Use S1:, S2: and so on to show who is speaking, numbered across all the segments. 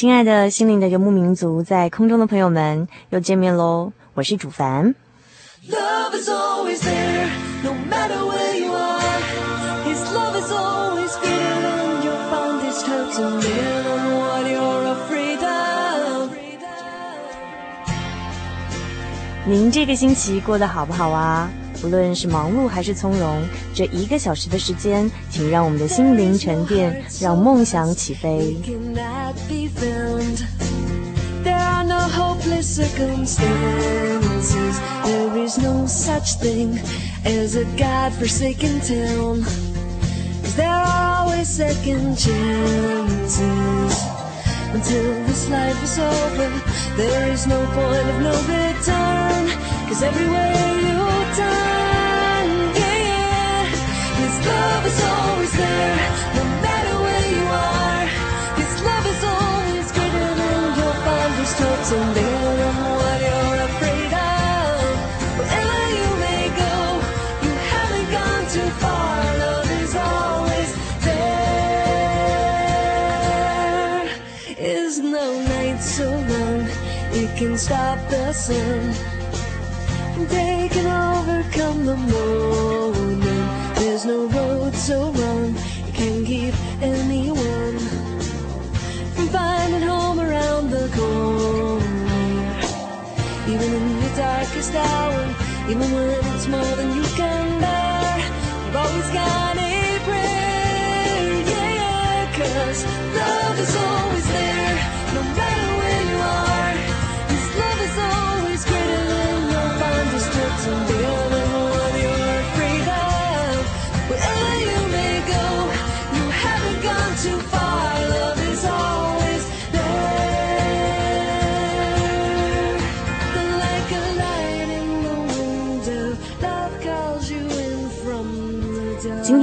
S1: 亲爱的心灵的游牧民族，在空中的朋友们，又见面喽！我是主凡。
S2: love is always there，no matter where you are，his love is always there。your phone is totally on your free time
S1: 您这个星期过得好不好啊？不论是忙碌还是从容，这一个小时的时间，请让我们的心灵沉淀，让梦想起飞。be
S2: found. There are no hopeless circumstances. There is no such thing as a God-forsaken town. Cause there are always second chances. Until this life is over, there is no point of no return. Cause everywhere you turn, yeah, yeah, His love is always there. So little and what you're afraid of. Wherever you may go, you haven't gone too far. Love is always there. Is no night so long it can stop the sun. They can overcome the morning. There's no road so wrong it can give any. darkest hour, even when it's more than you can bear. You've always got.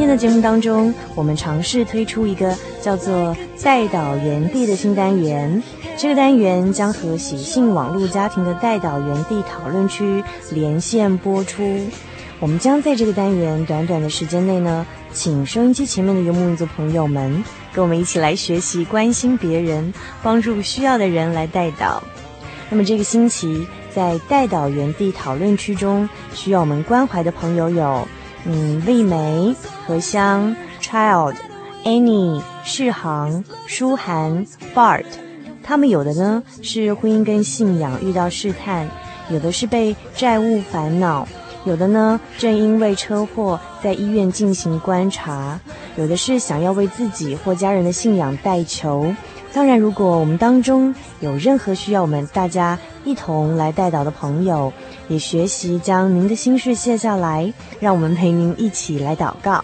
S1: 天的节目当中，我们尝试推出一个叫做“代导园地”的新单元。这个单元将和喜信网络家庭的代导园地讨论区连线播出。我们将在这个单元短短的时间内呢，请收音机前面的游牧民族朋友们，跟我们一起来学习关心别人、帮助需要的人来代导。那么这个星期在代导园地讨论区中，需要我们关怀的朋友有。嗯，丽梅、何香、Child、Annie、世航、舒涵、Bart，他们有的呢是婚姻跟信仰遇到试探，有的是被债务烦恼，有的呢正因为车祸在医院进行观察，有的是想要为自己或家人的信仰代求。当然，如果我们当中有任何需要我们大家一同来带导的朋友，也学习将您的心事卸下来，让我们陪您一起来祷告。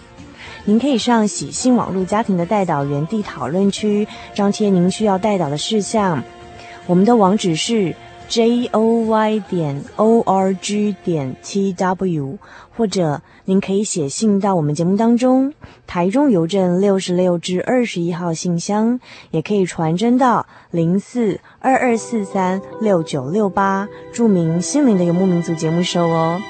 S1: 您可以上喜信网络家庭的代祷园地讨论区，张贴您需要带导的事项。我们的网址是 j o y 点 o r g 点 t w，或者您可以写信到我们节目当中，台中邮政六十六至二十一号信箱，也可以传真到零四二二四三六九六八，注明“心灵的游牧民族”节目收哦。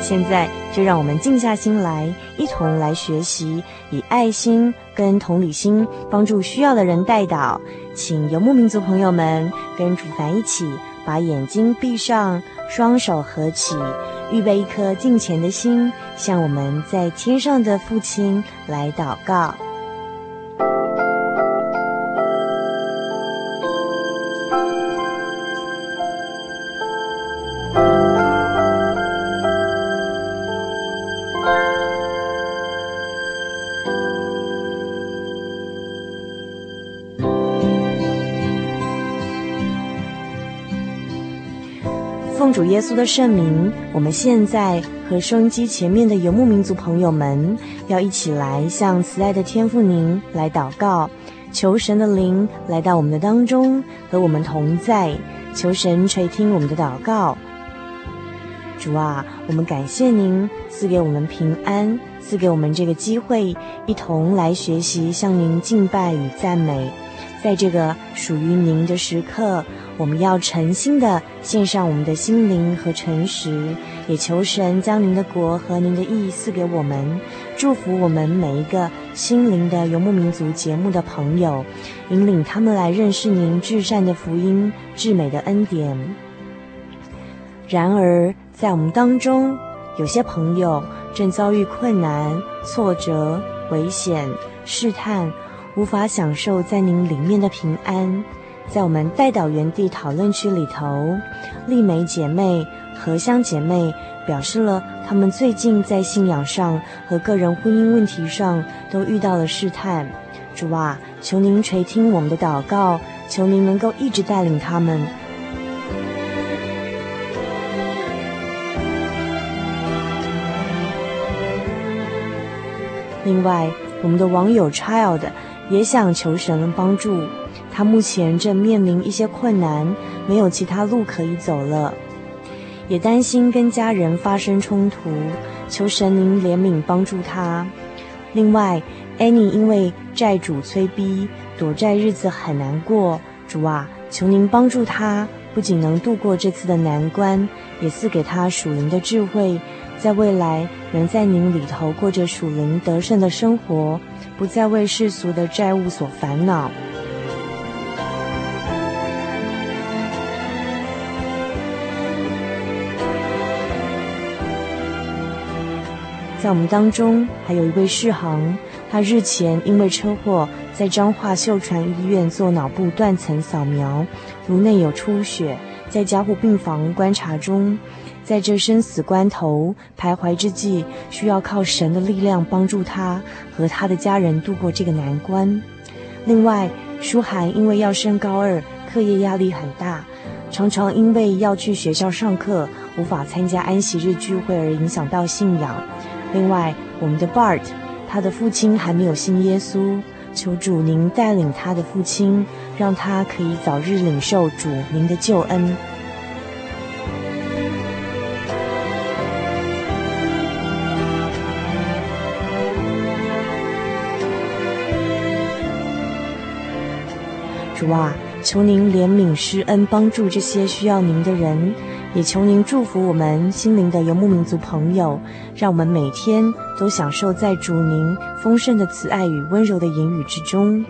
S1: 现在就让我们静下心来，一同来学习，以爱心跟同理心帮助需要的人代祷。请游牧民族朋友们跟主凡一起把眼睛闭上，双手合起，预备一颗敬虔的心，向我们在天上的父亲来祷告。耶稣的圣名，我们现在和收音机前面的游牧民族朋友们，要一起来向慈爱的天父您来祷告，求神的灵来到我们的当中，和我们同在，求神垂听我们的祷告。主啊，我们感谢您赐给我们平安，赐给我们这个机会，一同来学习向您敬拜与赞美，在这个属于您的时刻。我们要诚心的献上我们的心灵和诚实，也求神将您的国和您的义赐给我们，祝福我们每一个心灵的游牧民族节目的朋友，引领他们来认识您至善的福音、至美的恩典。然而，在我们当中，有些朋友正遭遇困难、挫折、危险、试探，无法享受在您里面的平安。在我们代祷园地讨论区里头，丽美姐妹、荷香姐妹表示了她们最近在信仰上和个人婚姻问题上都遇到了试探。主啊，求您垂听我们的祷告，求您能够一直带领他们。另外，我们的网友 Child 也想求神的帮助。他目前正面临一些困难，没有其他路可以走了，也担心跟家人发生冲突，求神灵怜悯帮助他。另外，Annie 因为债主催逼，躲债日子很难过。主啊，求您帮助他，不仅能度过这次的难关，也赐给他属灵的智慧，在未来能在您里头过着属灵得胜的生活，不再为世俗的债务所烦恼。在我们当中还有一位世航，他日前因为车祸在彰化秀传医院做脑部断层扫描，颅内有出血，在加护病房观察中，在这生死关头徘徊之际，需要靠神的力量帮助他和他的家人度过这个难关。另外，书涵因为要升高二，课业压力很大，常常因为要去学校上课，无法参加安息日聚会而影响到信仰。另外，我们的 Bart，他的父亲还没有信耶稣，求主您带领他的父亲，让他可以早日领受主您的救恩。主啊，求您怜悯施恩，帮助这些需要您的人。也求您祝福我们心灵的游牧民族朋友，让我们每天都享受在主您丰盛的慈爱与温柔的言语之中。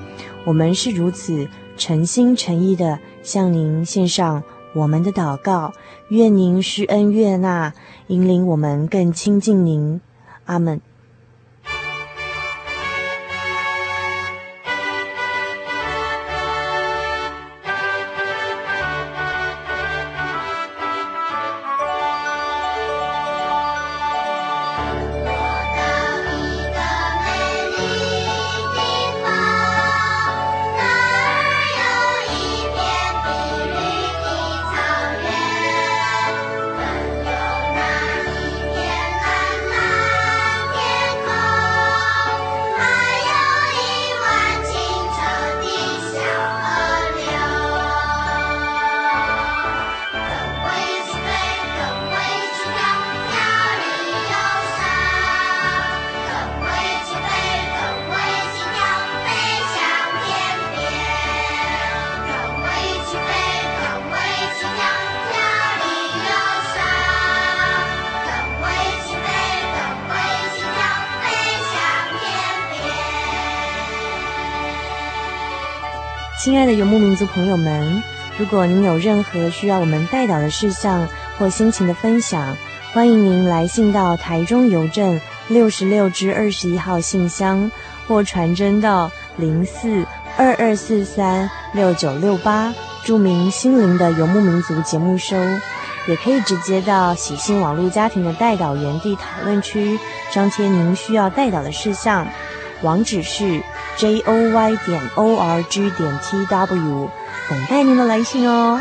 S1: 我们是如此诚心诚意的向您献上我们的祷告，愿您施恩悦纳，引领我们更亲近您。阿门。亲爱的游牧民族朋友们，
S3: 如果您有任何需要我们代祷的事项或心情的分享，欢迎您来信到台中邮政六十六支二十一号信箱，或传真到零四二二四三六九六八，注明“心灵的游牧民族”节目收。也可以直接到喜信网络家庭的代祷园地讨论区，张贴您需要代祷的事项。网址是 j o y 点 o r g 点 t w。等待您的来信哦。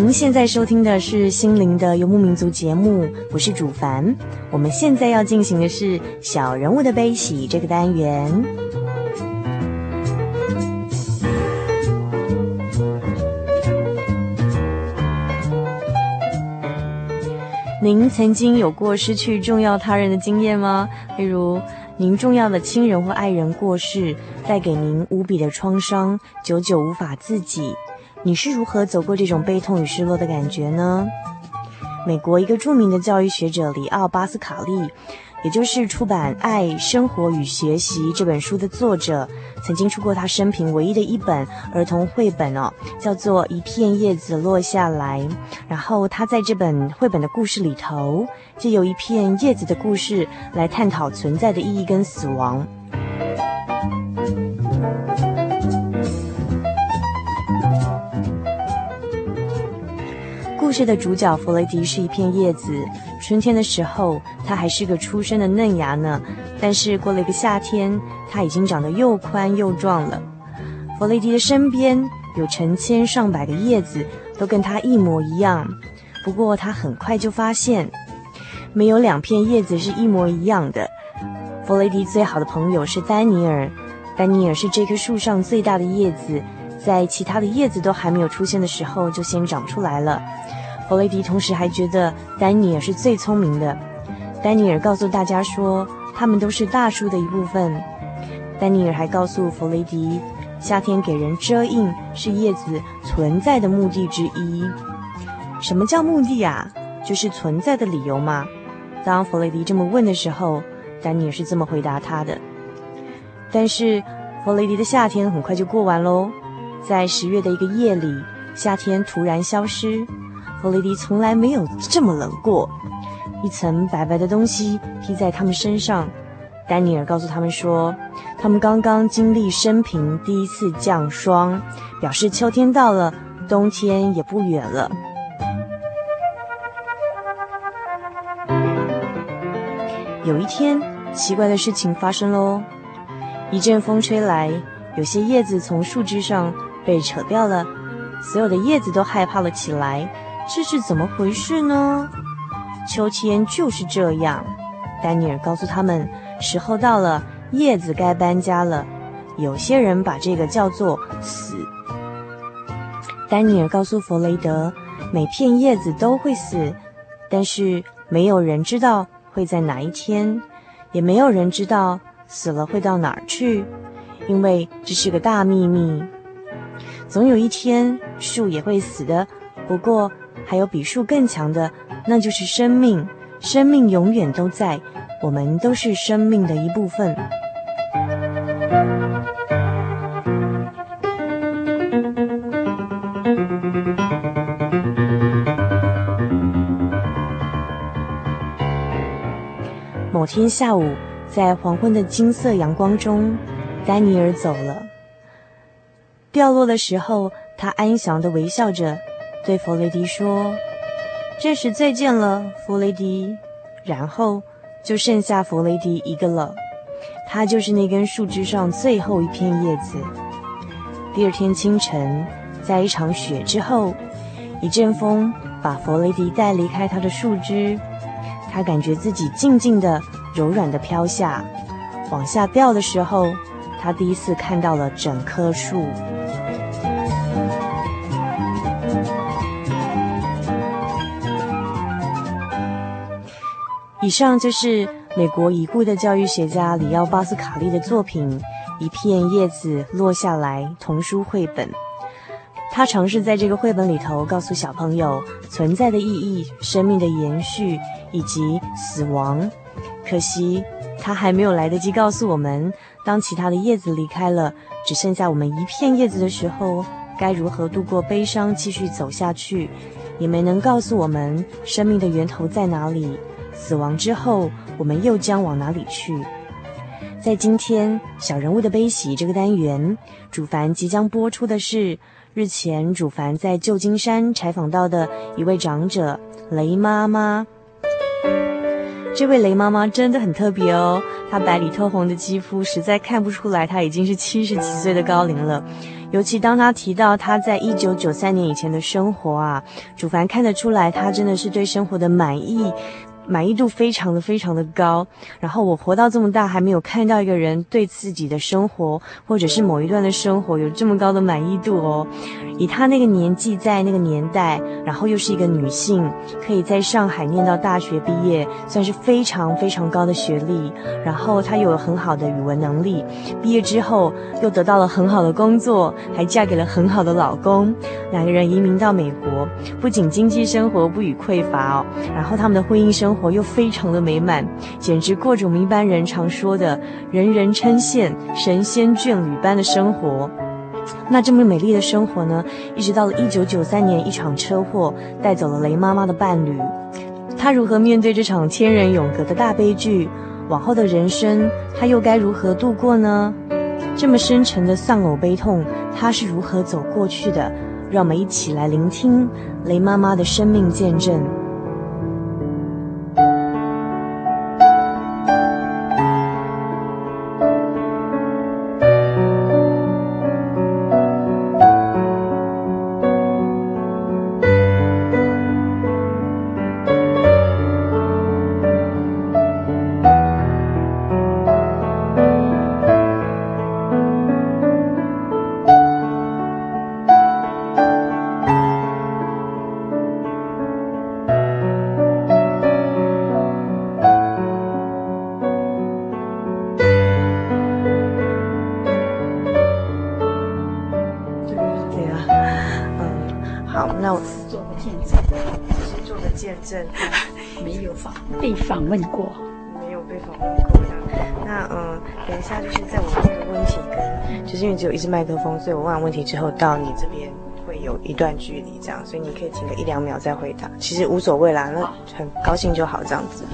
S3: 您现在收听的是《心灵的游牧民族》节目，我是主凡。我们现在要进行的是《小人物的悲喜》这个单元。您曾经有过失去重要他人的经验吗？例如，您重要的亲人或爱人过世，带给您无比的创伤，久久无法自己。你是如何走过这种悲痛与失落的感觉呢？美国一个著名的教育学者里奥·巴斯卡利，也就是出版《爱、生活与学习》这本书的作者，曾经出过他生平唯一的一本儿童绘本哦，叫做《一片叶子落下来》。然后他在这本绘本的故事里头，借由一片叶子的故事来探讨存在的意义跟死亡。故事的主角弗雷迪是一片叶子。春天的时候，它还是个初生的嫩芽呢。但是过了一个夏天，它已经长得又宽又壮了。弗雷迪的身边有成千上百个叶子，都跟它一模一样。不过他很快就发现，没有两片叶子是一模一样的。弗雷迪最好的朋友是丹尼尔，丹尼尔是这棵树上最大的叶子，在其他的叶子都还没有出现的时候就先长出来了。弗雷迪同时还觉得丹尼尔是最聪明的。丹尼尔告诉大家说，他们都是大树的一部分。丹尼尔还告诉弗雷迪，夏天给人遮荫是叶子存在的目的之一。什么叫目的啊？就是存在的理由嘛。当弗雷迪这么问的时候，丹尼尔是这么回答他的。但是弗雷迪的夏天很快就过完喽。在十月的一个夜里，夏天突然消失。弗雷迪从来没有这么冷过。一层白白的东西披在他们身上。丹尼尔告诉他们说，他们刚刚经历生平第一次降霜，表示秋天到了，冬天也不远了。有一天，奇怪的事情发生喽。一阵风吹来，有些叶子从树枝上被扯掉了，所有的叶子都害怕了起来。这是怎么回事呢？秋天就是这样。丹尼尔告诉他们，时候到了，叶子该搬家了。有些人把这个叫做“死”。丹尼尔告诉弗雷德，每片叶子都会死，但是没有人知道会在哪一天，也没有人知道死了会到哪儿去，因为这是个大秘密。总有一天树也会死的，不过还有比树更强的，那就是生命。生命永远都在，我们都是生命的一部分。某天下午，在黄昏的金色阳光中，丹尼尔走了。掉落的时候，他安详的微笑着，对弗雷迪说：“这时再见了，弗雷迪。”然后就剩下弗雷迪一个了，他就是那根树枝上最后一片叶子。第二天清晨，在一场雪之后，一阵风把弗雷迪带离开他的树枝。他感觉自己静静的、柔软的飘下，往下掉的时候，他第一次看到了整棵树。以上就是美国已故的教育学家里奥·巴斯卡利的作品《一片叶子落下来》童书绘本。他尝试在这个绘本里头告诉小朋友存在的意义、生命的延续以及死亡。可惜他还没有来得及告诉我们，当其他的叶子离开了，只剩下我们一片叶子的时候，该如何度过悲伤，继续走下去。也没能告诉我们生命的源头在哪里，死亡之后我们又将往哪里去。在今天小人物的悲喜这个单元，主凡即将播出的是。日前，主凡在旧金山采访到的一位长者雷妈妈。这位雷妈妈真的很特别哦，她白里透红的肌肤实在看不出来她已经是七十几岁的高龄了。尤其当她提到她在一九九三年以前的生活啊，主凡看得出来，她真的是对生活的满意。满意度非常的非常的高，然后我活到这么大还没有看到一个人对自己的生活或者是某一段的生活有这么高的满意度哦。以她那个年纪，在那个年代，然后又是一个女性，可以在上海念到大学毕业，算是非常非常高的学历。然后她有很好的语文能力，毕业之后又得到了很好的工作，还嫁给了很好的老公。两个人移民到美国，不仅经济生活不予匮乏哦，然后他们的婚姻生活活又非常的美满，简直过着我们一般人常说的人人称羡、神仙眷侣般的生活。那这么美丽的生活呢，一直到了一九九三年，一场车祸带走了雷妈妈的伴侣。她如何面对这场千人永隔的大悲剧？往后的人生，她又该如何度过呢？这么深沉的丧偶悲痛，她是如何走过去的？让我们一起来聆听雷妈妈的生命
S4: 见
S1: 证。是麦克风，所以我问完问题之后到你这边会有一段距离这样，所以你可以停个一两秒再回答，其实无所谓啦，那很高兴就好这样子。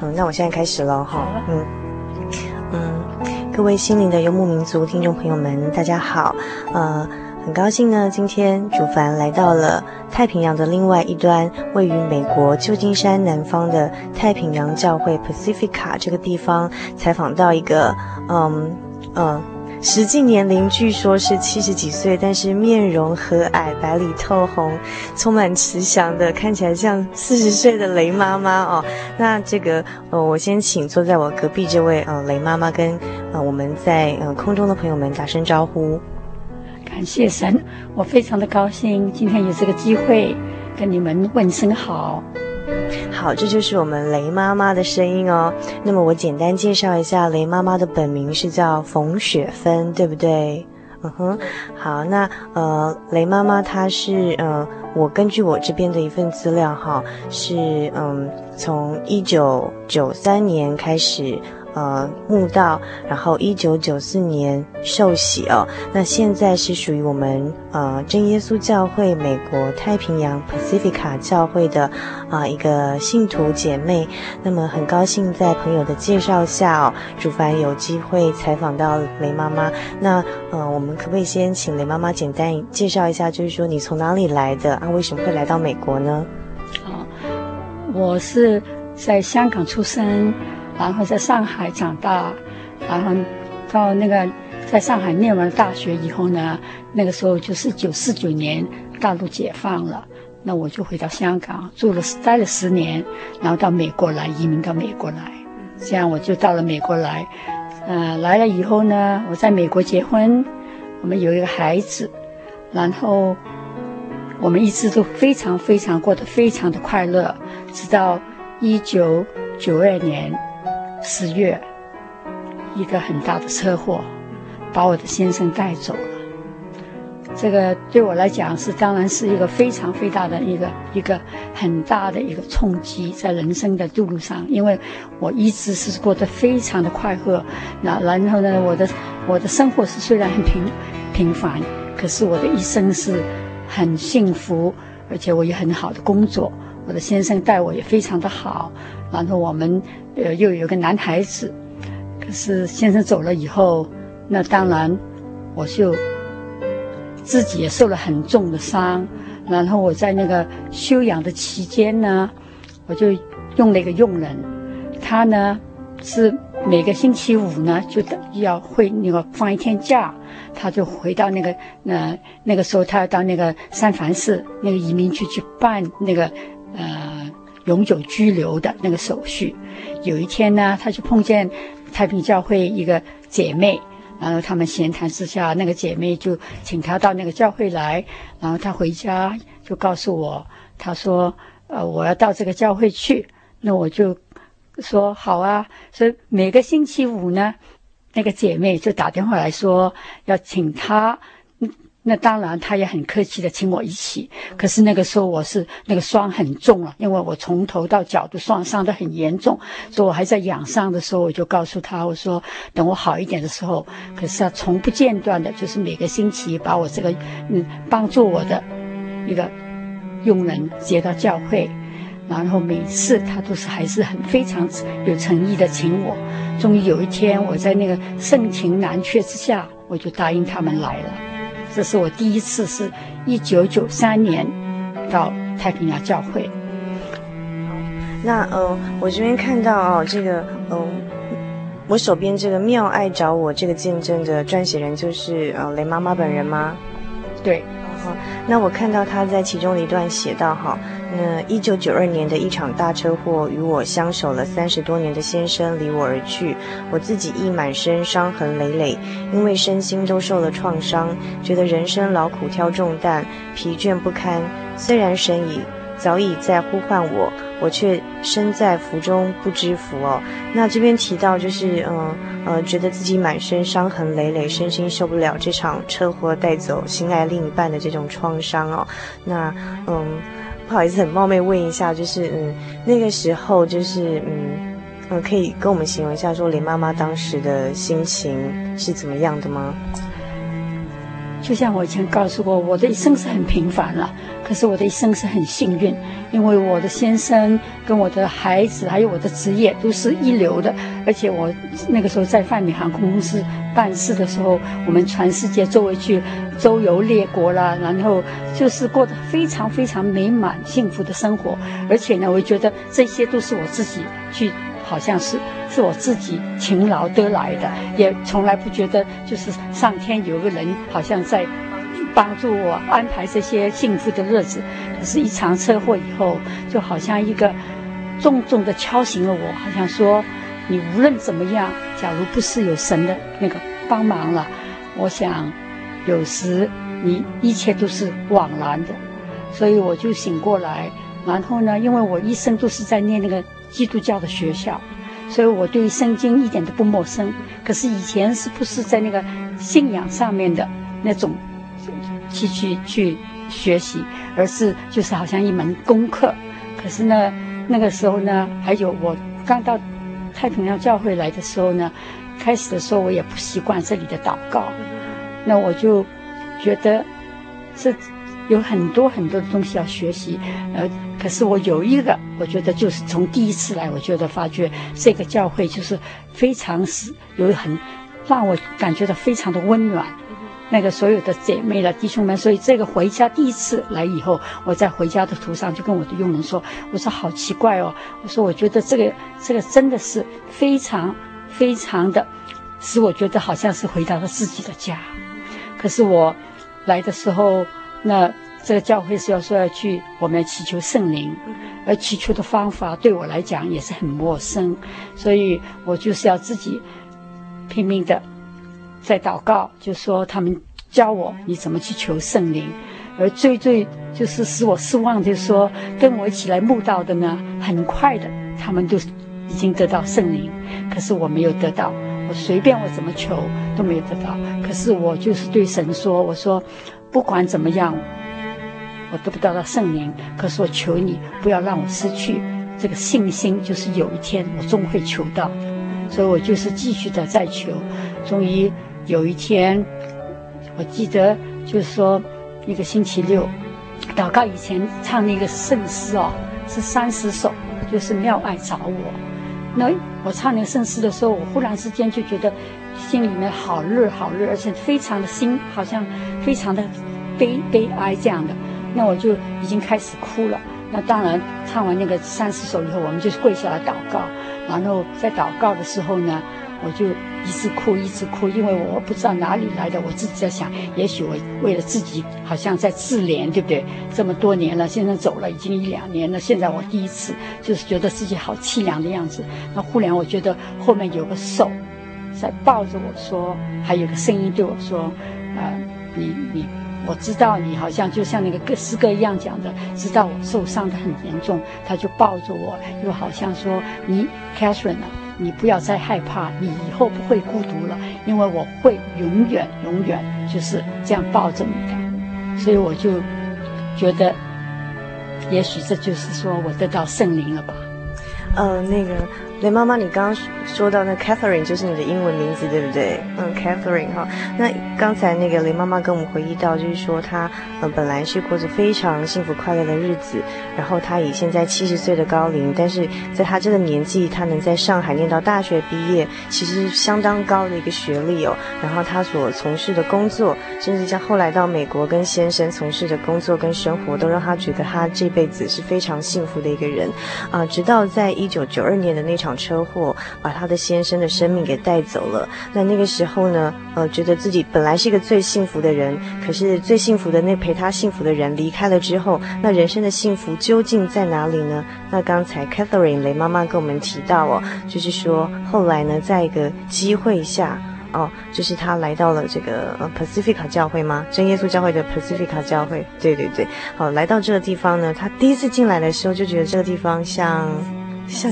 S1: 嗯，那我现在开始了哈，嗯嗯，各位心灵的游牧民族听众朋友们，大家好，呃。很高兴呢，今天主凡来到了太平洋的另外一端，位于美国旧金山南方的太平洋教会 Pacifica 这个地方，采访到一个，嗯嗯，实际年龄据说是七十几岁，但是面容和蔼、白里透红，充满慈祥的，看起来像四十岁的雷妈妈哦。那这个，呃，我先请坐在我隔壁这位，呃，雷妈妈跟，呃，我们在，呃，空中的朋友们打声招呼。
S4: 感谢神，我非常的高兴今天有这个机会跟你们问声好。
S1: 好，这就是我们雷妈妈的声音哦。那么我简单介绍一下，雷妈妈的本名是叫冯雪芬，对不对？嗯哼。好，那呃，雷妈妈她是嗯，我根据我这边的一份资料哈，是嗯，从一九九三年开始。呃，慕道，然后一九九四年受洗哦。那现在是属于我们呃真耶稣教会美国太平洋 Pacifica 教会的啊、一个信徒姐妹。那么很高兴在朋友的介绍下哦，主凡有机会采访到雷妈妈。那呃，我们可不可以先请雷妈妈简单介绍一下，就是说你从哪里来的啊？为什么会来到美国呢？
S4: 啊，我是在香港出生。然后在上海长大，然后到那个在上海念完大学以后呢，那个时候就是一九四九年大陆解放了，那我就回到香港住了待了十年，然后到美国来移民到美国来，这样我就到了美国来，呃，来了以后呢，我在美国结婚，我们有一个孩子，然后我们一直都非常非常过得非常的快乐，直到一九九二年。十月，一个很大的车祸，把我的先生带走了。这个对我来讲是，当然是一个非常非常大的一个一个很大的一个冲击，在人生的道路上。因为我一直是过得非常的快乐，那然后呢，我的我的生活是虽然很平平凡，可是我的一生是很幸福，而且我有很好的工作。我的先生待我也非常的好，然后我们呃又有个男孩子，可是先生走了以后，那当然我就自己也受了很重的伤，然后我在那个休养的期间呢，我就用了一个佣人，他呢是每个星期五呢就要会那个放一天假，他就回到那个呃那个时候他要到那个三藩市那个移民局去办那个。呃，永久居留的那个手续，有一天呢，他就碰见太平教会一个姐妹，然后他们闲谈之下，那个姐妹就请他到那个教会来，然后他回家就告诉我，他说，呃，我要到这个教会去，那我就说好啊，所以每个星期五呢，那个姐妹就打电话来说要请他。那当然，他也很客气的请我一起。可是那个时候我是那个伤很重了，因为我从头到脚都伤伤得很严重，所以我还在养伤的时候，我就告诉他，我说等我好一点的时候。可是他从不间断的，就是每个星期把我这个嗯帮助我的一个佣人接到教会，然后每次他都是还是很非常有诚意的请我。终于有一天，我在那个盛情难却之下，我就答应他们来了。这是我第一次，是一九九三年到太平洋教会。
S1: 那呃，我这边看到哦，这个嗯、呃，我手边这个妙爱找我这个见证的撰写人就是呃雷妈妈本人吗？
S4: 对。
S1: 那我看到他在其中的一段写道哈，那一九九二年的一场大车祸，与我相守了三十多年的先生离我而去，我自己亦满身伤痕累累，因为身心都受了创伤，觉得人生劳苦挑重担，疲倦不堪。虽然神已早已在呼唤我，我却身在福中不知福哦。那这边提到就是，嗯呃，觉得自己满身伤痕累累，身心受不了这场车祸带走心爱另一半的这种创伤哦。那嗯，不好意思，很冒昧问一下，就是嗯，那个时候就是嗯嗯，可以跟我们形容一下，说林妈妈当时的心情是怎么样的吗？
S4: 就像我以前告诉过，我的一生是很平凡了，可是我的一生是很幸运，因为我的先生跟我的孩子还有我的职业都是一流的，而且我那个时候在泛美航空公司办事的时候，我们全世界周围去周游列国啦，然后就是过得非常非常美满幸福的生活，而且呢，我觉得这些都是我自己去。好像是是我自己勤劳得来的，也从来不觉得就是上天有个人好像在帮助我安排这些幸福的日子。可是，一场车祸以后，就好像一个重重的敲醒了我，好像说你无论怎么样，假如不是有神的那个帮忙了，我想有时你一切都是枉然的。所以我就醒过来，然后呢，因为我一生都是在念那个。基督教的学校，所以我对圣经一点都不陌生。可是以前是不是在那个信仰上面的那种去去去学习，而是就是好像一门功课。可是呢，那个时候呢，还有我刚到太平洋教会来的时候呢，开始的时候我也不习惯这里的祷告，那我就觉得是。有很多很多的东西要学习，呃，可是我有一个，我觉得就是从第一次来，我觉得发觉这个教会就是非常是有很让我感觉到非常的温暖，那个所有的姐妹了弟兄们，所以这个回家第一次来以后，我在回家的途上就跟我的佣人说，我说好奇怪哦，我说我觉得这个这个真的是非常非常的，使我觉得好像是回到了自己的家，可是我来的时候。那这个教会是要说要去，我们要祈求圣灵，而祈求的方法对我来讲也是很陌生，所以我就是要自己拼命的在祷告，就说他们教我你怎么去求圣灵，而最最就是使我失望的说，跟我一起来慕道的呢，很快的他们都已经得到圣灵，可是我没有得到，我随便我怎么求都没有得到，可是我就是对神说，我说。不管怎么样，我得不到圣灵，可是我求你不要让我失去这个信心，就是有一天我终会求到，所以我就是继续的在求。终于有一天，我记得就是说一个星期六，祷告以前唱那个圣诗哦，是三十首，就是妙爱找我。那我唱那个圣诗的时候，我忽然之间就觉得心里面好热好热，而且非常的心好像非常的。悲悲哀这样的，那我就已经开始哭了。那当然，唱完那个三十首以后，我们就跪下来祷告。然后在祷告的时候呢，我就一直哭，一直哭，因为我不知道哪里来的。我自己在想，也许我为了自己，好像在自怜，对不对？这么多年了，现在走了已经一两年了，现在我第一次就是觉得自己好凄凉的样子。那忽然我觉得后面有个手在抱着我说，还有个声音对我说：“呃，你你。”我知道你好像就像那个歌诗歌一样讲的，知道我受伤的很严重，他就抱着我，又好像说你 Catherine 啊，你不要再害怕，你以后不会孤独了，因为我会永远永远就是这样抱着你的，所以我就觉得，也许这就是说我得到圣灵了吧。
S1: 呃，那个雷妈妈，你刚刚说到那 Catherine 就是你的英文名字，对不对？嗯，Catherine 哈。那刚才那个雷妈妈跟我们回忆到，就是说她呃本来是过着非常幸福快乐的日子，然后她以现在七十岁的高龄，但是在她这个年纪，她能在上海念到大学毕业，其实相当高的一个学历哦。然后她所从事的工作，甚至像后来到美国跟先生从事的工作跟生活，都让她觉得她这辈子是非常幸福的一个人啊、直到在。一九九二年的那场车祸，把他的先生的生命给带走了。那那个时候呢，呃，觉得自己本来是一个最幸福的人，可是最幸福的那陪他幸福的人离开了之后，那人生的幸福究竟在哪里呢？那刚才 Catherine 雷妈妈跟我们提到哦，就是说后来呢，在一个机会下。哦，就是他来到了这个呃 Pacifica 教会吗？真耶稣教会的 Pacifica 教会，对对对，好，来到这个地方呢，他第一次进来的时候就觉得这个地方像像。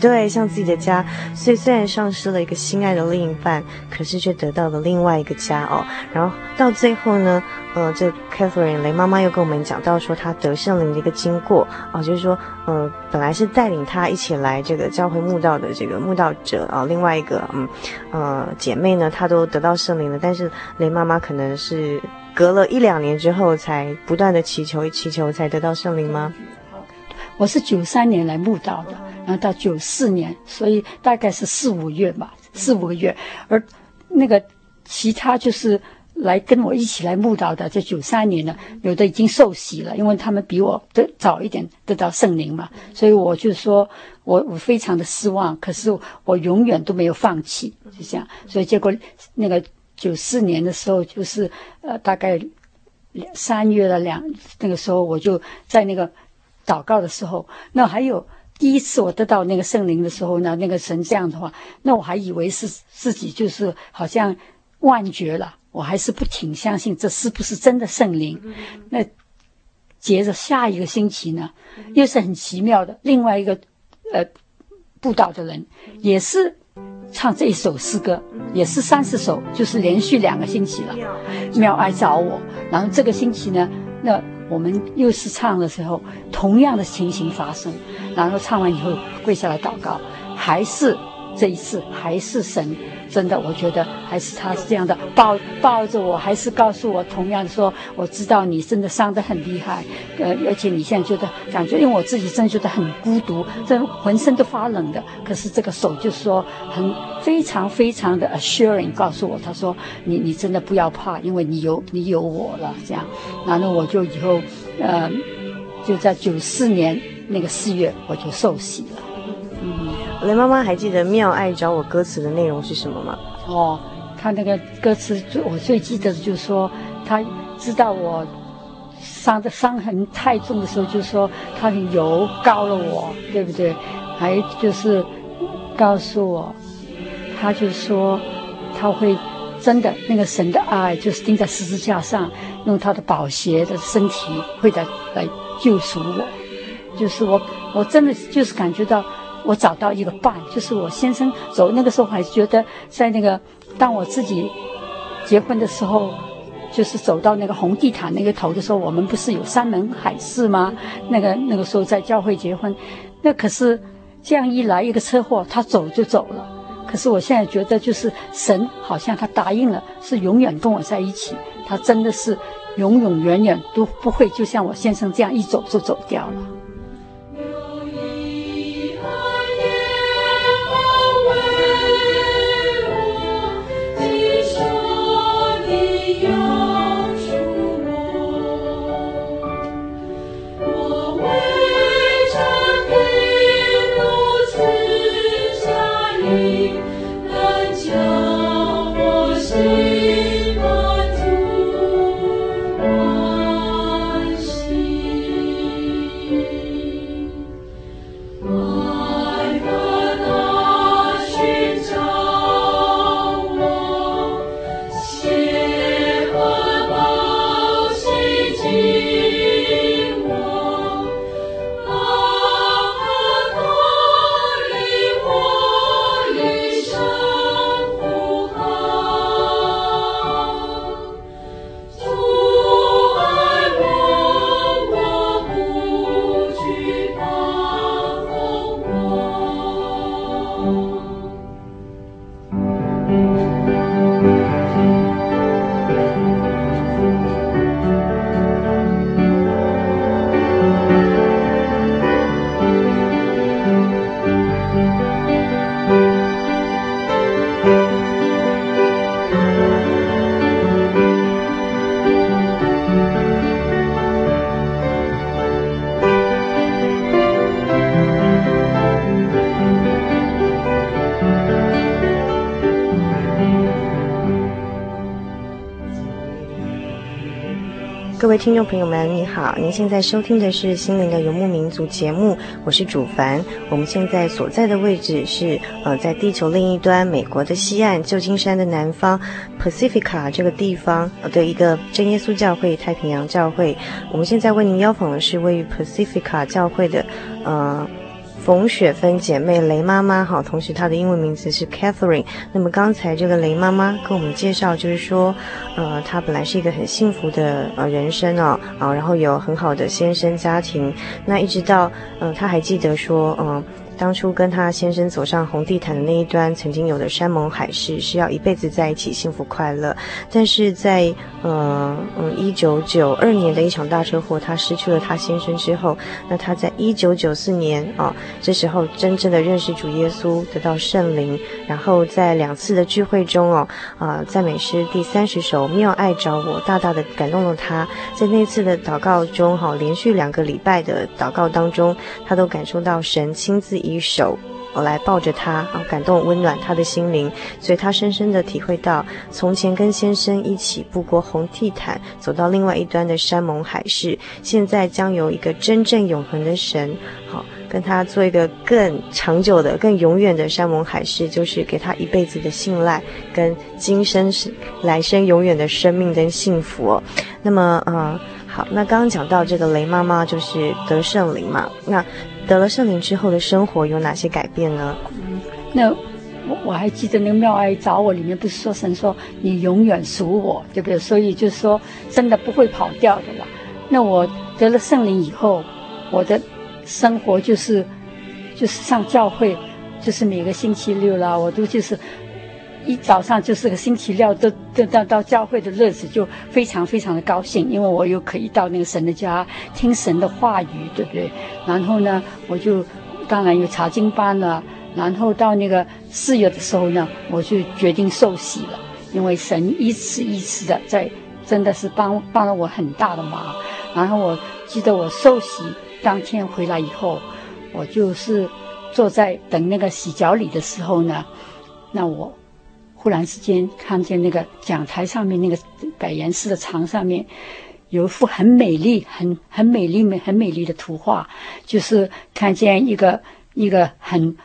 S1: 对，像自己的家，所以虽然丧失了一个心爱的另一半，可是却得到了另外一个家哦。然后到最后呢，呃，这 Catherine 雷妈妈又跟我们讲到说，她得圣灵的一个经过啊、就是说，呃，本来是带领她一起来这个教会慕道的这个慕道者啊、另外一个嗯呃姐妹呢，她都得到圣灵了，但是雷妈妈可能是隔了一两年之后，才不断的祈求祈求，才得到圣灵吗？
S4: 我是九三年来慕道的，然后到九四年，所以大概是四五月吧，四五个月。而那个其他就是来跟我一起来慕道的，这九三年呢，有的已经受洗了，因为他们比我得早一点得到圣灵嘛。所以我就说我我非常的失望，可是我永远都没有放弃，就这样。所以结果那个九四年的时候，就是呃大概两三月的两那个时候，我就在那个。祷告的时候，那还有第一次我得到那个圣灵的时候呢，那个神这样的话，那我还以为是自己就是好像幻觉了，我还是不挺相信这是不是真的圣灵。那接着下一个星期呢，又是很奇妙的，另外一个呃布道的人也是唱这一首诗歌，也是三十首，就是连续两个星期了，妙爱找我。然后这个星期呢，那。我们又是唱的时候，同样的情形发生，然后唱完以后跪下来祷告，还是这一次，还是神。真的，我觉得还是他是这样的，抱抱着我，还是告诉我，同样说，我知道你真的伤得很厉害，呃，而且你现在觉得感觉，因为我自己真的觉得很孤独，这浑身都发冷的。可是这个手就说很非常非常的 assuring 告诉我，他说你你真的不要怕，因为你有你有我了，这样。然后我就以后，呃，就在九四年那个四月，我就受洗了。
S1: 雷妈妈还记得“妙爱找我”歌词的内容是什么吗？
S4: 哦，他那个歌词最我最记得的就是说，他知道我伤的伤痕太重的时候，就说他的油膏了我，对不对？还就是告诉我，他就说他会真的那个神的爱，就是钉在十字架上，用他的宝血的身体会来来救赎我，就是我我真的就是感觉到。我找到一个伴，就是我先生走那个时候，还是觉得在那个当我自己结婚的时候，就是走到那个红地毯那个头的时候，我们不是有山盟海誓吗？那个那个时候在教会结婚，那可是这样一来一个车祸，他走就走了。可是我现在觉得，就是神好像他答应了，是永远跟我在一起，他真的是永永远远都不会，就像我先生这样一走就走掉了。
S1: 各位听众朋友们，你好！您现在收听的是《心灵的游牧民族》节目，我是主凡。我们现在所在的位置是呃，在地球另一端，美国的西岸，旧金山的南方，Pacifica 这个地方的一个真耶稣教会太平洋教会。我们现在为您邀访的是位于 Pacifica 教会的呃。冯雪芬姐妹雷妈妈，好，同时她的英文名字是 Catherine。那么刚才这个雷妈妈跟我们介绍，就是说，呃，她本来是一个很幸福的呃人生哦，啊，然后有很好的先生家庭，那一直到，呃，她还记得说，嗯、当初跟他先生走上红地毯的那一端，曾经有的山盟海誓是要一辈子在一起，幸福快乐。但是在呃嗯一九九二年的一场大车祸，他失去了他先生之后，那他在一九九四年啊、哦，这时候真正的认识主耶稣，得到圣灵，然后在两次的聚会中哦啊赞美诗第三十首《妙爱找我》，大大的感动了他。在那次的祷告中哈、哦，连续两个礼拜的祷告当中，他都感受到神亲自。一手，我来抱着他，啊，感动温暖他的心灵，所以他深深的体会到，从前跟先生一起步过红地毯，走到另外一端的山盟海誓，现在将有一个真正永恒的神，好，跟他做一个更长久的、更永远的山盟海誓，就是给他一辈子的信赖，跟今生是来生永远的生命跟幸福。那么，嗯、好，那刚刚讲到这个雷妈妈就是得圣灵嘛，那。得了圣灵之后的生活有哪些改变呢？
S4: 嗯，那我我还记得那个妙爱找我里面不是说神说你永远属我，对不对？所以就是说真的不会跑掉的啦。那我得了圣灵以后，我的生活就是就是上教会，就是每个星期六啦，我都就是。一早上就是个星期六，都都到到教会的日子就非常非常的高兴，因为我又可以到那个神的家听神的话语，对不对？然后呢，我就当然有查经班了。然后到那个四月的时候呢，我就决定受洗了，因为神一次一次的在，真的是帮帮了我很大的忙。然后我记得我受洗当天回来以后，我就是坐在等那个洗脚礼的时候呢，那我。忽然之间看见那个讲台上面那个百颜色的墙上面，有一幅很美丽、很很美丽、美很美丽的图画，就是看见一个一个很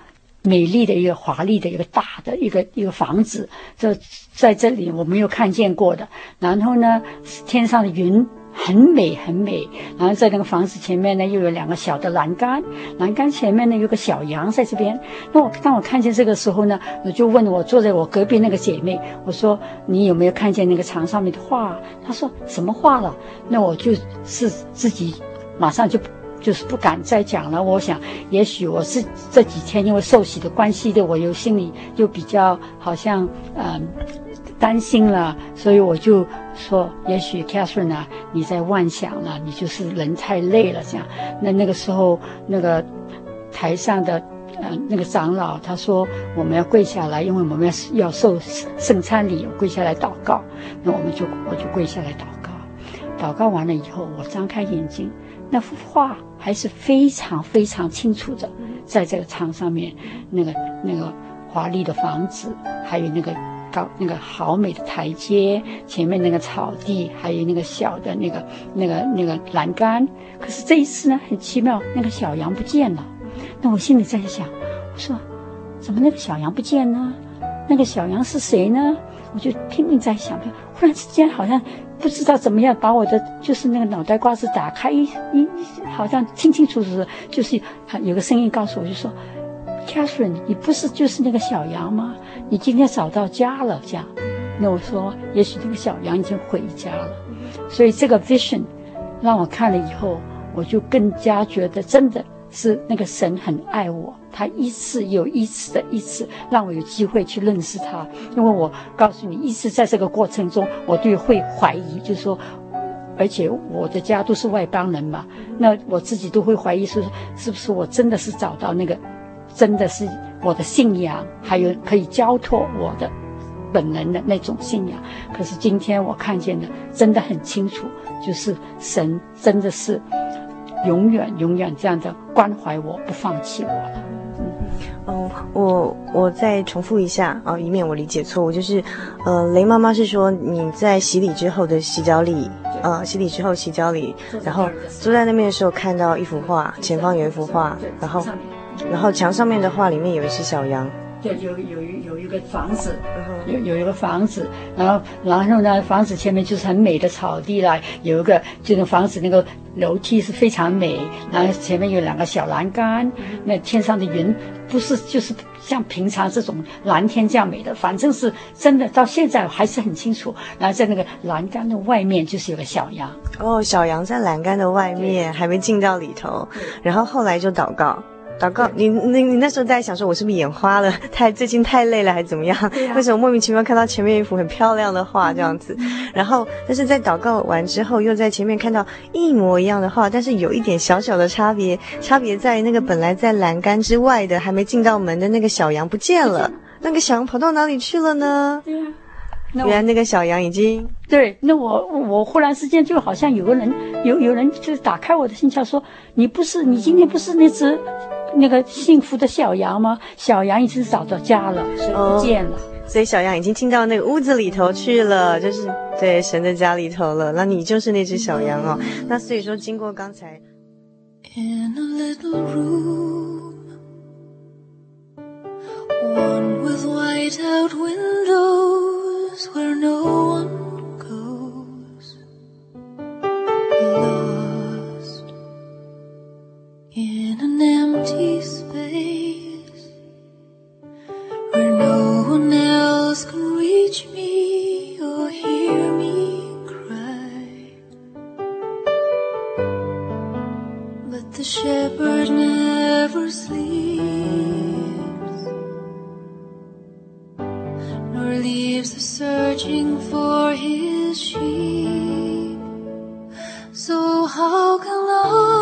S4: 美丽的一个华丽的一个大的一个一个房子，这在这里我没有看见过的。然后呢，天上的云。很美很美，然后在那个房子前面呢，又有两个小的栏杆，栏杆前面呢有个小羊在这边。那我当我看见这个时候呢，我就问我坐在我隔壁那个姐妹，我说你有没有看见那个墙上面的画？她说什么画了？那我就是自己马上就就是不敢再讲了。我想也许我是这几天因为受洗的关系的，我又心里又比较好像嗯。担心了，所以我就说，也许 Catherine 啊，你在妄想了，你就是人太累了这样。那那个时候，那个台上的呃那个长老他说我们要跪下来，因为我们要要受圣餐礼，跪下来祷告。那我们就我就跪下来祷告，祷告完了以后，我张开眼睛，那幅画还是非常非常清楚的，在这个墙上面，那个那个华丽的房子，还有那个。到那个好美的台阶前面那个草地，还有那个小的那个那个那个栏杆。可是这一次呢，很奇妙，那个小羊不见了。那我心里在想，我说怎么那个小羊不见呢？那个小羊是谁呢？我就拼命在想。忽然之间，好像不知道怎么样把我的就是那个脑袋瓜子打开，一一好像清清楚楚的，就是有个声音告诉我，就说。Catherine，你不是就是那个小羊吗？你今天找到家了，这样。那我说，也许那个小羊已经回家了。所以这个 vision 让我看了以后，我就更加觉得真的是那个神很爱我，他一次又一次的一次让我有机会去认识他。因为我告诉你，一直在这个过程中，我就会怀疑，就是说，而且我的家都是外邦人嘛，那我自己都会怀疑说，是不是我真的是找到那个。真的是我的信仰，还有可以交托我的本人的那种信仰。可是今天我看见的真的很清楚，就是神真的是永远永远这样的关怀我，不放弃我了。
S1: 哦，
S5: 我我再重复一下啊，以免我理解错误。就是，呃，雷妈妈是说你在洗礼之后的洗脚礼，呃，洗礼之后洗脚礼，然后坐在那边的时候看到一幅画，前方有一幅画，然后，然后墙上面的画里面有一只小羊。
S4: 对，有有有一个房子，有有一个房子，然后然后呢，房子前面就是很美的草地啦，有一个这个房子那个楼梯是非常美，然后前面有两个小栏杆，那天上的云不是就是像平常这种蓝天这样美的，反正是真的，到现在还是很清楚。然后在那个栏杆的外面就是有个小羊，
S5: 哦，小羊在栏杆的外面还没进到里头，然后后来就祷告。祷告，你你你那时候在想说，我是不是眼花了？太最近太累了，还是怎么样？啊、为什么莫名其妙看到前面一幅很漂亮的画这样子？然后，但是在祷告完之后，又在前面看到一模一样的画，但是有一点小小的差别，差别在那个本来在栏杆之外的，还没进到门的那个小羊不见了。那个小羊跑到哪里去了呢？对啊，原来那个小羊已经
S4: 对。那我我忽然之间就好像有个人有有人就打开我的心窍，说你不是你今天不是那只。那个幸福的小羊吗？小羊已经找到家了，所以不见了。
S5: Oh, 所以小羊已经进到那个屋子里头去了，就是对神的家里头了。那你就是那只小羊哦。那所以说，经过刚才。In a little room, one with white out windows where no one an empty space where no one else can reach me or hear me cry. But the shepherd never sleeps, nor leaves the searching for his sheep. So how can I?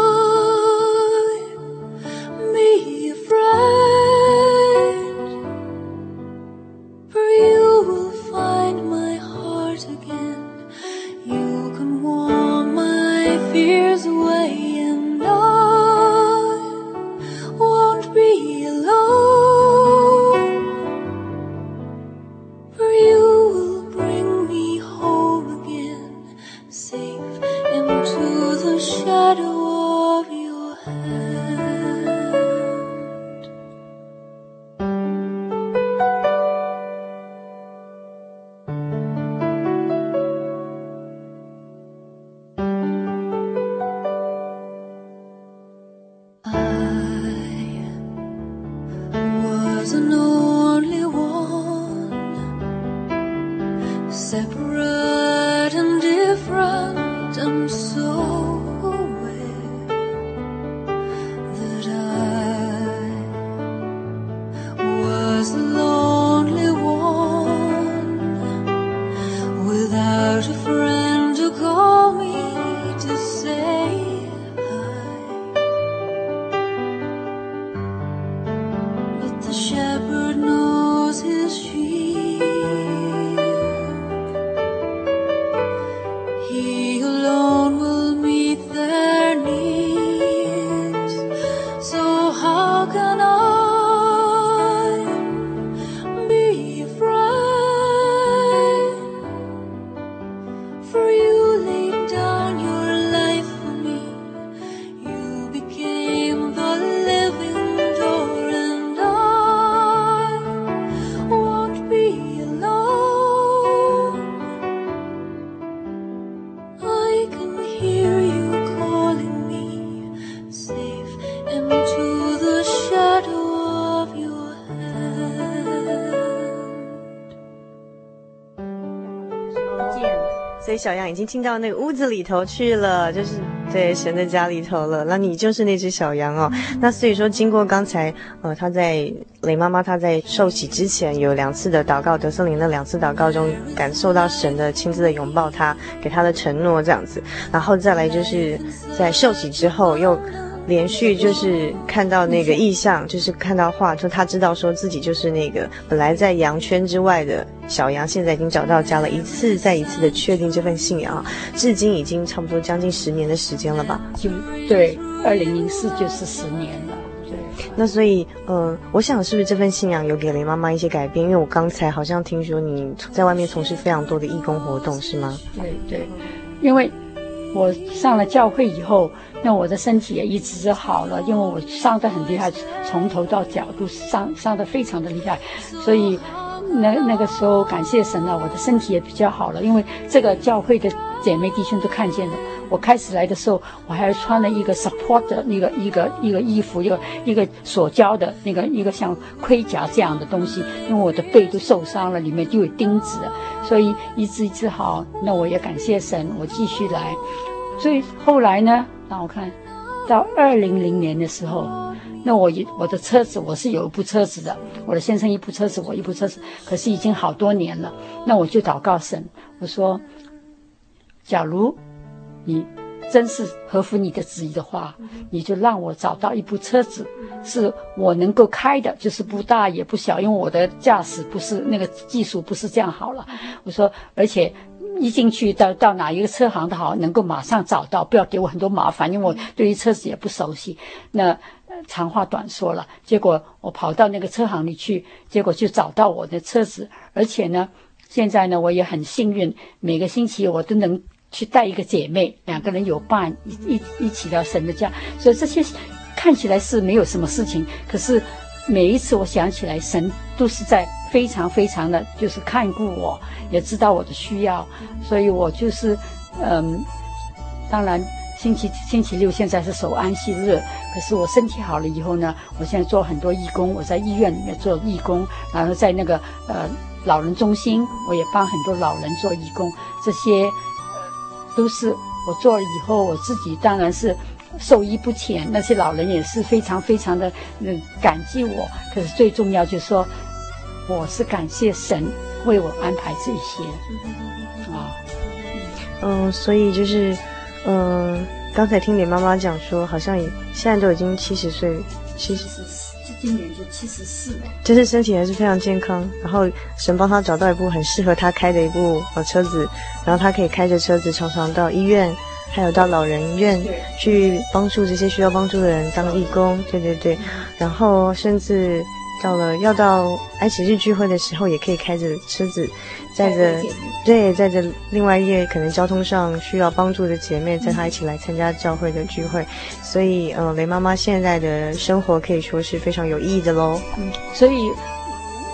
S5: 小羊已经进到那个屋子里头去了，就是对神的家里头了。那你就是那只小羊哦。那所以说，经过刚才呃，他在雷妈妈他在受洗之前有两次的祷告，德瑟琳的两次祷告中，感受到神的亲自的拥抱他，给他的承诺这样子。然后再来就是在受洗之后又。连续就是看到那个意象，就是看到画，说他知道说自己就是那个本来在羊圈之外的小羊，现在已经找到家了。一次再一次的确定这份信仰，至今已经差不多将近十年的时间了吧？
S4: 就对，二零零四就是十年了。对，
S1: 那所以，呃，我想是不是这份信仰有给雷妈妈一些改变？因为我刚才好像听说你在外面从事非常多的义工活动，是吗？
S4: 对对，因为我上了教会以后，那我的身体也一直就好了，因为我伤得很厉害，从头到脚都伤伤得非常的厉害，所以那那个时候感谢神啊，我的身体也比较好了，因为这个教会的姐妹弟兄都看见了。我开始来的时候，我还穿了一个 support 的那个一个一个衣服，一个一个锁胶的那个一个像盔甲这样的东西，因为我的背都受伤了，里面就有钉子，所以一直一直好。那我也感谢神，我继续来。所以后来呢，让我看到二零零年的时候，那我一我的车子我是有一部车子的，我的先生一部车子，我一部车子，可是已经好多年了。那我就祷告神，我说，假如。你真是合乎你的旨意的话，你就让我找到一部车子，是我能够开的，就是不大也不小，因为我的驾驶不是那个技术不是这样好了。我说，而且一进去到到哪一个车行的好，能够马上找到，不要给我很多麻烦，因为我对于车子也不熟悉。那长话短说了，结果我跑到那个车行里去，结果就找到我的车子，而且呢，现在呢我也很幸运，每个星期我都能。去带一个姐妹，两个人有伴，一一一起到神的家，所以这些看起来是没有什么事情，可是每一次我想起来，神都是在非常非常的就是看顾我，也知道我的需要，所以我就是嗯，当然星期星期六现在是守安息日，可是我身体好了以后呢，我现在做很多义工，我在医院里面做义工，然后在那个呃老人中心，我也帮很多老人做义工，这些。都是我做了以后，我自己当然是受益不浅。那些老人也是非常非常的嗯感激我。可是最重要就是说，我是感谢神为我安排这些啊。
S1: 嗯，所以就是嗯，刚才听你妈妈讲说，好像也现在都已经七十岁，七十四。
S4: 今年就七十四了，
S1: 就是身体还是非常健康。然后神帮他找到一部很适合他开的一部呃车子，然后他可以开着车子常常到医院，还有到老人院去帮助这些需要帮助的人当义工。对对对，然后甚至到了要到安息日聚会的时候，也可以开着车子。载着，对，载着另外一些可能交通上需要帮助的姐妹，载她一起来参加教会的聚会，所以，呃，雷妈妈现在的生活可以说是非常有意义的喽。
S4: 嗯，所以，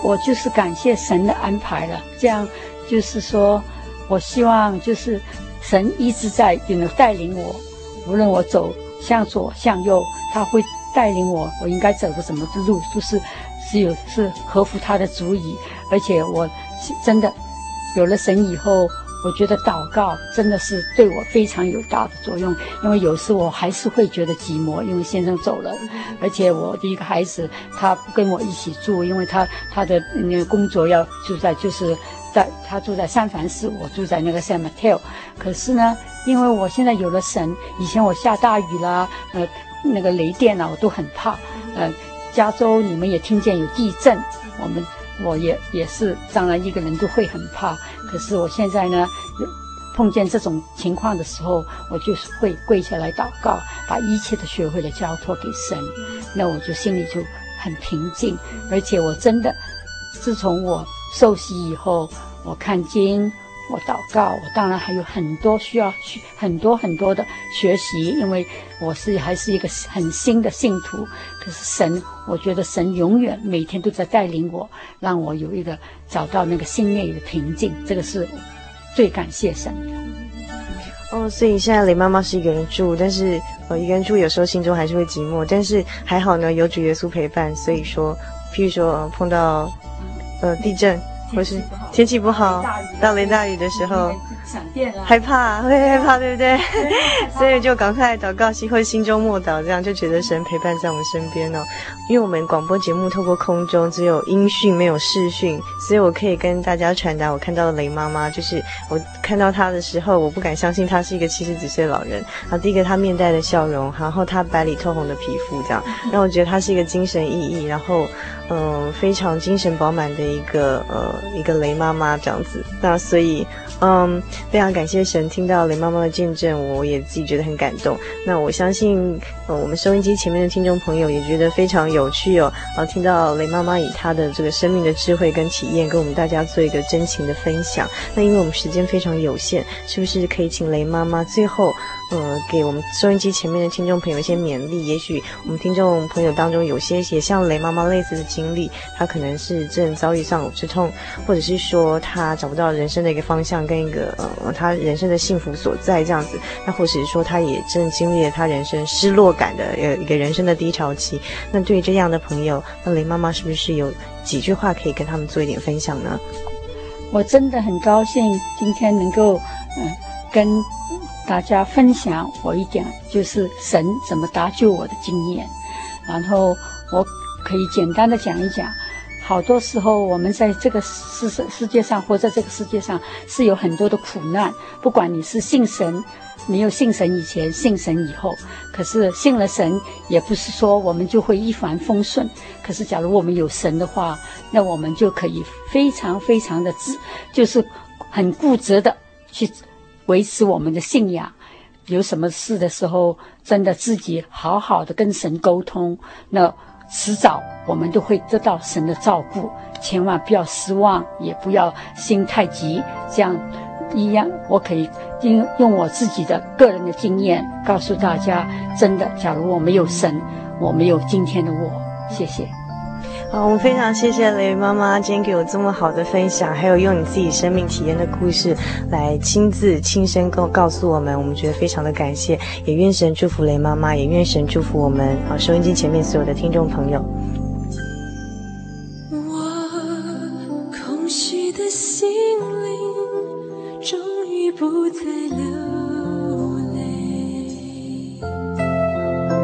S4: 我就是感谢神的安排了。这样，就是说，我希望就是神一直在也能带领我，无论我走向左向右，他会带领我，我应该走的什么的路，就是只有是合乎他的主意，而且我真的。有了神以后，我觉得祷告真的是对我非常有大的作用。因为有时我还是会觉得寂寞，因为先生走了，而且我的一个孩子他不跟我一起住，因为他他的那个工作要住在就是在他住在三藩市，我住在那个 San Mateo。可是呢，因为我现在有了神，以前我下大雨啦，呃，那个雷电啊，我都很怕。呃，加州你们也听见有地震，我们。我也也是，当然一个人都会很怕。可是我现在呢，碰见这种情况的时候，我就是会跪下来祷告，把一切都学会了交托给神。那我就心里就很平静，而且我真的，自从我受洗以后，我看经。我祷告，我当然还有很多需要去很多很多的学习，因为我是还是一个很新的信徒。可是神，我觉得神永远每天都在带领我，让我有一个找到那个心内的平静。这个是最感谢神的。
S1: 哦，所以现在雷妈妈是一个人住，但是呃，一个人住有时候心中还是会寂寞，但是还好呢，有主耶稣陪伴。所以说，譬如说，碰到呃地震。或是天气不好，到雷大雨的时候，害怕会害怕，对不对？所以就赶快祷告，心会心中默祷，这样就觉得神陪伴在我们身边哦。因为我们广播节目透过空中只有音讯没有视讯，所以我可以跟大家传达我看到的雷妈妈，就是我看到她的时候，我不敢相信她是一个七十几岁的老人。然后第一个她面带的笑容，然后她白里透红的皮肤，这样让我觉得她是一个精神奕奕，然后嗯、呃、非常精神饱满的一个呃。一个雷妈妈这样子，那所以，嗯，非常感谢神，听到雷妈妈的见证，我也自己觉得很感动。那我相信，呃，我们收音机前面的听众朋友也觉得非常有趣哦。然后听到雷妈妈以她的这个生命的智慧跟体验，跟我们大家做一个真情的分享。那因为我们时间非常有限，是不是可以请雷妈妈最后？呃，给我们收音机前面的听众朋友一些勉励。也许我们听众朋友当中有些也像雷妈妈类似的经历，他可能是正遭遇丧偶之痛，或者是说他找不到人生的一个方向跟一个呃他人生的幸福所在这样子。那或者是说他也正经历了他人生失落感的呃一个人生的低潮期。那对于这样的朋友，那雷妈妈是不是有几句话可以跟他们做一点分享呢？
S4: 我真的很高兴今天能够嗯、跟。大家分享我一点，就是神怎么搭救我的经验，然后我可以简单的讲一讲。好多时候，我们在这个世世世界上，或在这个世界上，是有很多的苦难。不管你是信神，没有信神以前，信神以后，可是信了神，也不是说我们就会一帆风顺。可是，假如我们有神的话，那我们就可以非常非常的自，就是很固执的去。维持我们的信仰，有什么事的时候，真的自己好好的跟神沟通，那迟早我们都会得到神的照顾。千万不要失望，也不要心太急。这样一样，我可以用用我自己的个人的经验告诉大家：真的，假如我没有神，我没有今天的我。谢谢。
S1: 好，我们非常谢谢雷妈妈今天给我这么好的分享，还有用你自己生命体验的故事来亲自亲身告告诉我们，我们觉得非常的感谢，也愿神祝福雷妈妈，也愿神祝福我们好收音机前面所有的听众朋友。
S5: 我空虚的心灵终于不再流泪，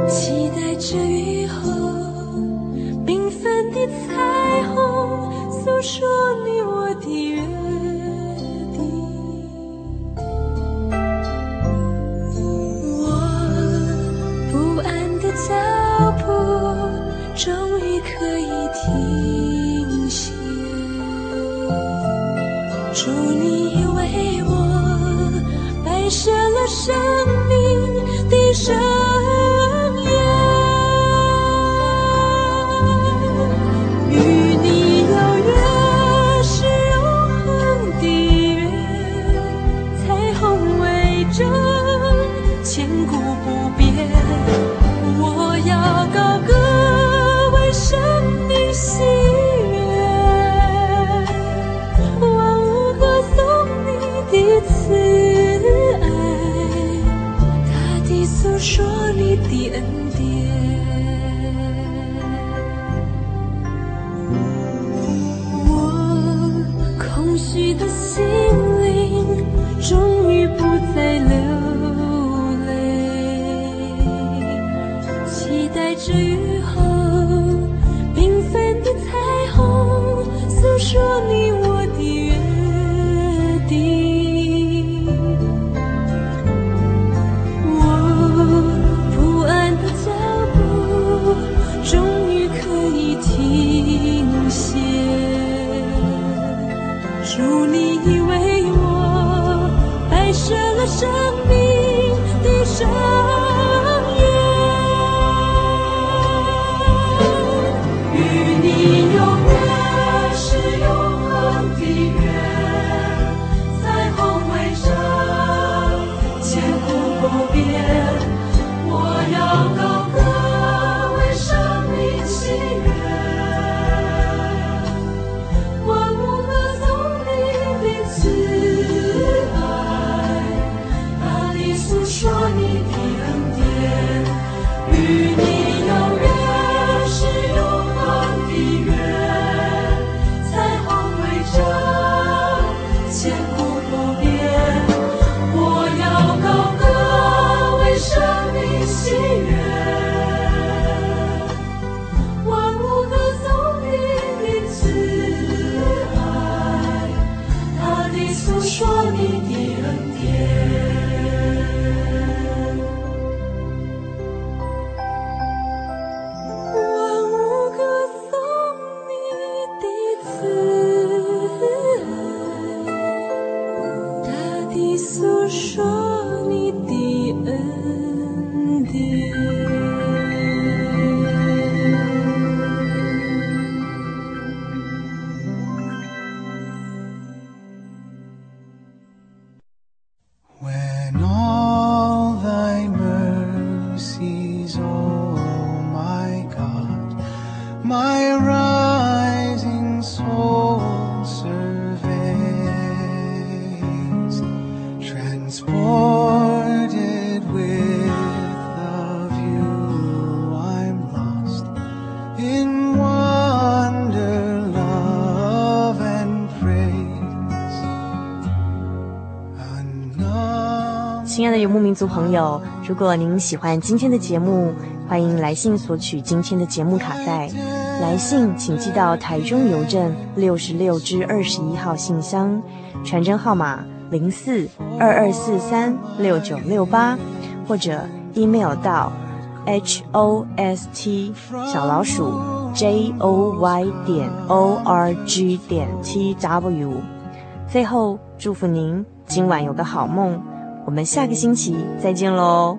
S5: 期待着雨
S6: 后。民族朋友，如果您喜欢今天的节目，欢迎来信索取今天的节目卡带。来信请寄到台中邮政六十六支二十一号信箱，传真号码零四二二四三六九六八，或者 email 到 h o s t 小老鼠 j o y 点 o r g 点 t w。最后，祝福您今晚有个好梦。我们下个星期再见喽。